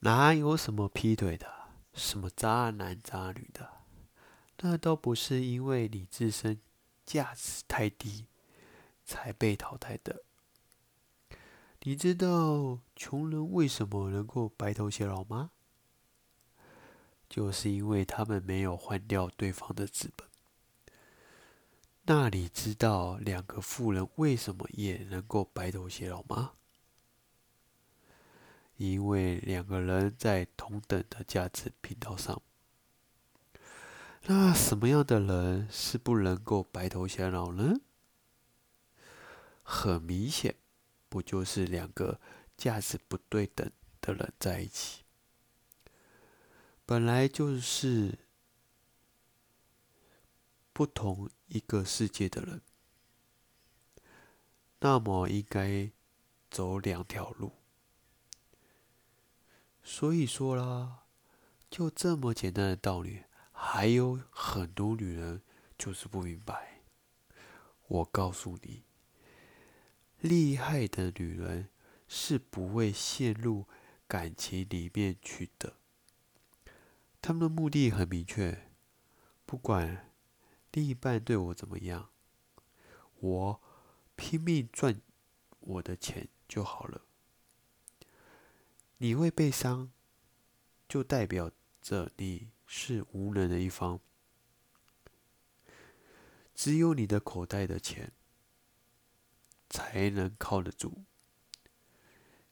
哪有什么劈腿的，什么渣男渣女的，那都不是因为你自身价值太低才被淘汰的。你知道穷人为什么能够白头偕老吗？就是因为他们没有换掉对方的资本。那你知道两个富人为什么也能够白头偕老吗？因为两个人在同等的价值频道上。那什么样的人是不能够白头偕老呢？很明显。不就是两个价值不对等的人在一起，本来就是不同一个世界的人，那么应该走两条路。所以说啦，就这么简单的道理，还有很多女人就是不明白。我告诉你。厉害的女人是不会陷入感情里面去的。他们的目的很明确，不管另一半对我怎么样，我拼命赚我的钱就好了。你会被伤，就代表着你是无能的一方。只有你的口袋的钱。才能靠得住。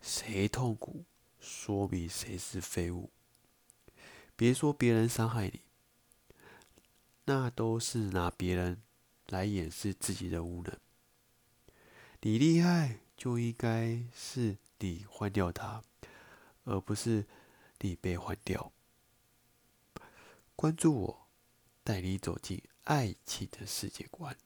谁痛苦，说明谁是废物。别说别人伤害你，那都是拿别人来掩饰自己的无能。你厉害，就应该是你换掉他，而不是你被换掉。关注我，带你走进爱情的世界观。